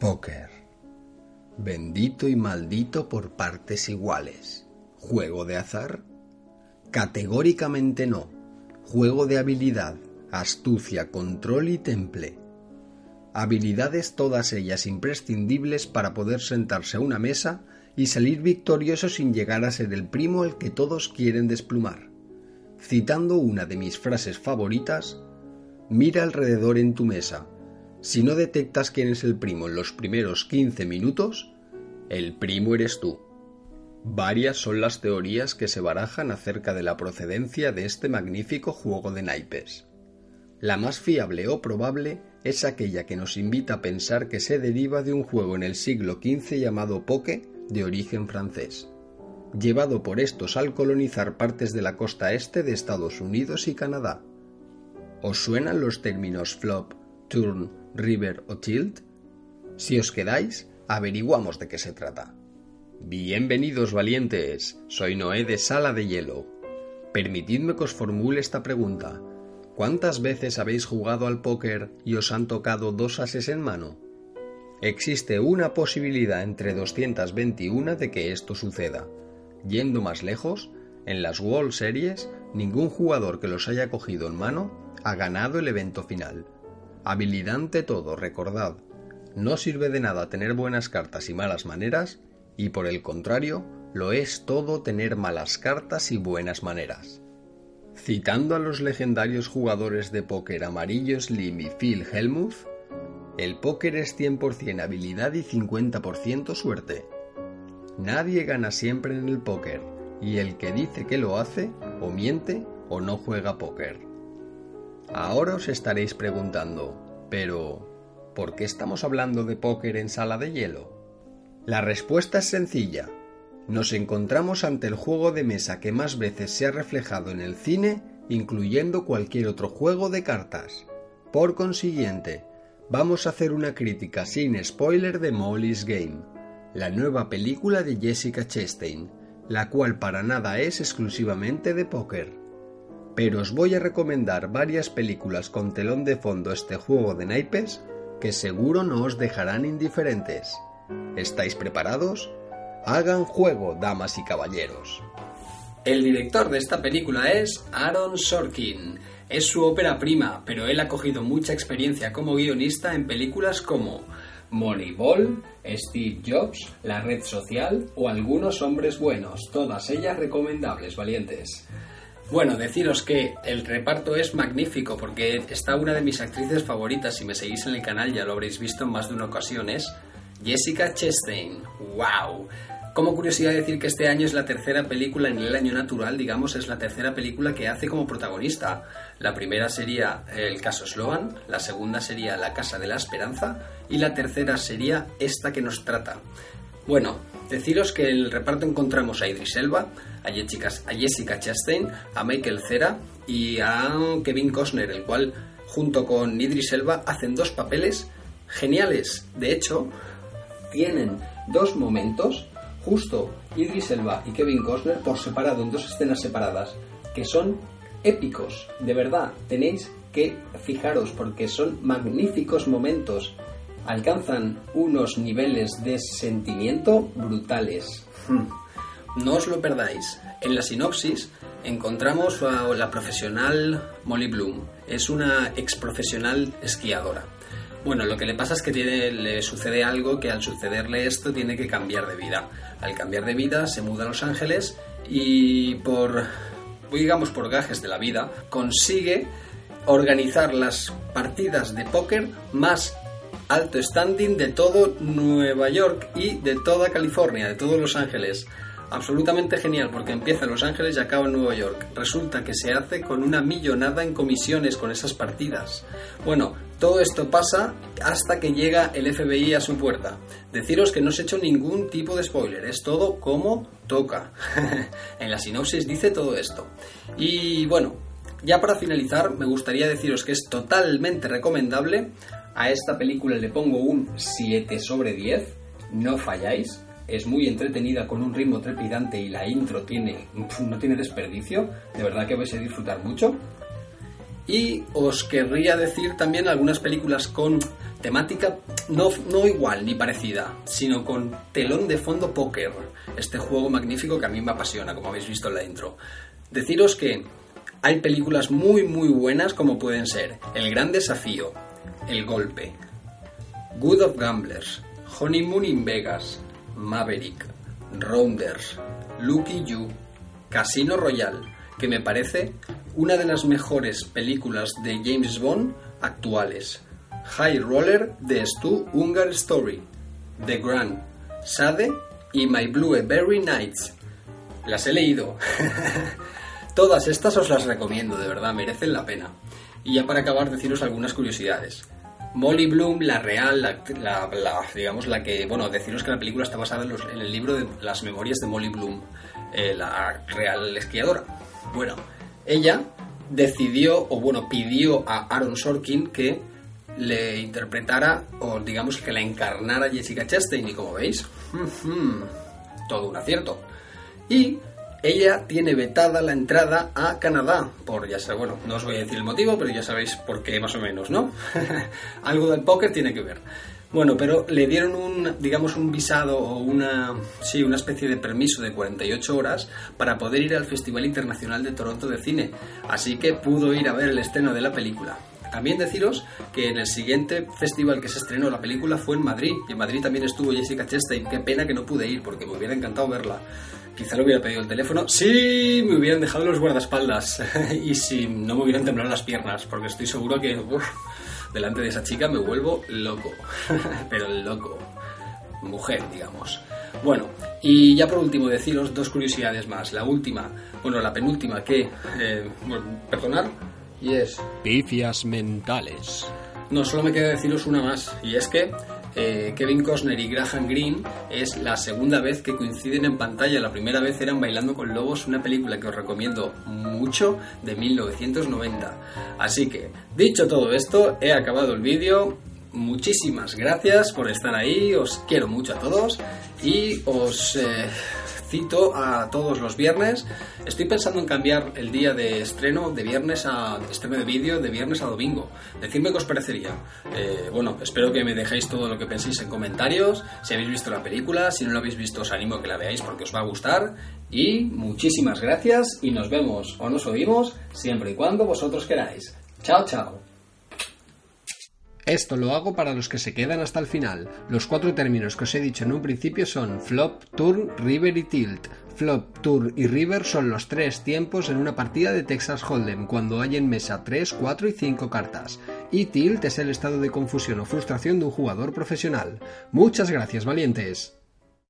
Póker. Bendito y maldito por partes iguales. ¿Juego de azar? Categóricamente no. Juego de habilidad, astucia, control y temple. Habilidades todas ellas imprescindibles para poder sentarse a una mesa y salir victorioso sin llegar a ser el primo al que todos quieren desplumar. Citando una de mis frases favoritas, mira alrededor en tu mesa. Si no detectas quién es el primo en los primeros 15 minutos, el primo eres tú. Varias son las teorías que se barajan acerca de la procedencia de este magnífico juego de naipes. La más fiable o probable es aquella que nos invita a pensar que se deriva de un juego en el siglo XV llamado poke de origen francés, llevado por estos al colonizar partes de la costa este de Estados Unidos y Canadá. ¿Os suenan los términos flop, turn, river o tilt? Si os quedáis, averiguamos de qué se trata. Bienvenidos valientes, soy Noé de Sala de Hielo. Permitidme que os formule esta pregunta. ¿Cuántas veces habéis jugado al póker y os han tocado dos ases en mano? Existe una posibilidad entre 221 de que esto suceda. Yendo más lejos, en las World Series, ningún jugador que los haya cogido en mano ha ganado el evento final. Habilidad ante todo, recordad. No sirve de nada tener buenas cartas y malas maneras, y por el contrario, lo es todo tener malas cartas y buenas maneras. Citando a los legendarios jugadores de póker Amarillo Slim y Phil Hellmuth, el póker es 100% habilidad y 50% suerte. Nadie gana siempre en el póker, y el que dice que lo hace, o miente, o no juega póker. Ahora os estaréis preguntando, pero ¿por qué estamos hablando de póker en sala de hielo? La respuesta es sencilla. Nos encontramos ante el juego de mesa que más veces se ha reflejado en el cine, incluyendo cualquier otro juego de cartas. Por consiguiente, vamos a hacer una crítica sin spoiler de Molly's Game, la nueva película de Jessica Chastain, la cual para nada es exclusivamente de póker. Pero os voy a recomendar varias películas con telón de fondo este juego de naipes que seguro no os dejarán indiferentes. ¿Estáis preparados? Hagan juego, damas y caballeros. El director de esta película es Aaron Sorkin. Es su ópera prima, pero él ha cogido mucha experiencia como guionista en películas como Moneyball, Steve Jobs, La Red Social o Algunos Hombres Buenos, todas ellas recomendables, valientes. Bueno, deciros que el reparto es magnífico porque está una de mis actrices favoritas, si me seguís en el canal ya lo habréis visto en más de una ocasión, es Jessica Chastain. ¡Wow! Como curiosidad decir que este año es la tercera película en el año natural, digamos, es la tercera película que hace como protagonista. La primera sería El caso Sloan, la segunda sería La casa de la esperanza y la tercera sería esta que nos trata. Bueno, deciros que en el reparto encontramos a Idris Elba, a Jessica, Chastain, a Michael Cera y a Kevin Costner, el cual junto con Idris Elba hacen dos papeles geniales. De hecho, tienen dos momentos, justo Idris Elba y Kevin Costner por separado, en dos escenas separadas, que son épicos, de verdad, tenéis que fijaros porque son magníficos momentos, alcanzan unos niveles de sentimiento brutales. Hmm. No os lo perdáis. En la sinopsis encontramos a la profesional Molly Bloom. Es una ex profesional esquiadora. Bueno, lo que le pasa es que tiene, le sucede algo que al sucederle esto tiene que cambiar de vida. Al cambiar de vida se muda a Los Ángeles y por, digamos, por gajes de la vida, consigue organizar las partidas de póker más alto standing de todo Nueva York y de toda California, de todos Los Ángeles absolutamente genial porque empieza en Los Ángeles y acaba en Nueva York. Resulta que se hace con una millonada en comisiones con esas partidas. Bueno, todo esto pasa hasta que llega el FBI a su puerta. Deciros que no os he hecho ningún tipo de spoiler, es todo como toca. en la sinopsis dice todo esto. Y bueno, ya para finalizar, me gustaría deciros que es totalmente recomendable. A esta película le pongo un 7 sobre 10, no falláis es muy entretenida con un ritmo trepidante y la intro tiene, no tiene desperdicio, de verdad que vais a disfrutar mucho. Y os querría decir también algunas películas con temática no, no igual ni parecida, sino con telón de fondo póker. Este juego magnífico que a mí me apasiona, como habéis visto en la intro. Deciros que hay películas muy muy buenas como pueden ser El Gran Desafío, El Golpe, Good of Gamblers, Honeymoon in Vegas, Maverick, Rounders, Lucky You, Casino Royale, que me parece una de las mejores películas de James Bond actuales. High Roller de Stu Ungar Story, The Grand, Sade y My Blueberry Nights. Las he leído. Todas estas os las recomiendo, de verdad, merecen la pena. Y ya para acabar, deciros algunas curiosidades. Molly Bloom, la real, la, digamos la que, bueno, deciros que la película está basada en, el libro de las memorias de Molly Bloom, eh, la real esquiadora. Bueno, ella decidió, o bueno, pidió a Aaron Sorkin que le interpretara, o digamos que la encarnara Jessica Chastain, y como veis, todo un acierto. Y ella tiene vetada la entrada a Canadá, por ya sé, bueno, no os voy a decir el motivo, pero ya sabéis por qué más o menos, ¿no? Algo del póker tiene que ver. Bueno, pero le dieron un, digamos, un visado o una, sí, una especie de permiso de 48 horas para poder ir al Festival Internacional de Toronto de Cine. Así que pudo ir a ver el estreno de la película. También deciros que en el siguiente festival que se estrenó la película fue en Madrid. Y en Madrid también estuvo Jessica Chastain. Qué pena que no pude ir porque me hubiera encantado verla. Quizá le hubiera pedido el teléfono. Sí, me hubieran dejado los guardaespaldas. y si no me hubieran temblado las piernas. Porque estoy seguro que delante de esa chica me vuelvo loco. Pero loco. Mujer, digamos. Bueno, y ya por último deciros dos curiosidades más. La última, bueno, la penúltima que, eh, bueno, y es... Pifias mentales. No, solo me queda deciros una más, y es que eh, Kevin Costner y Graham Greene es la segunda vez que coinciden en pantalla. La primera vez eran Bailando con Lobos, una película que os recomiendo mucho de 1990. Así que, dicho todo esto, he acabado el vídeo. Muchísimas gracias por estar ahí, os quiero mucho a todos y os... Eh, cito a todos los viernes. Estoy pensando en cambiar el día de estreno de viernes a estreno de vídeo de viernes a domingo. Decidme qué os parecería. Eh, bueno, espero que me dejéis todo lo que penséis en comentarios. Si habéis visto la película, si no la habéis visto, os animo a que la veáis porque os va a gustar. Y muchísimas gracias y nos vemos o nos oímos siempre y cuando vosotros queráis. Chao, chao. Esto lo hago para los que se quedan hasta el final. Los cuatro términos que os he dicho en un principio son flop, turn, river y tilt. Flop, turn y river son los tres tiempos en una partida de Texas Hold'em cuando hay en mesa 3, 4 y 5 cartas. Y tilt es el estado de confusión o frustración de un jugador profesional. Muchas gracias, valientes.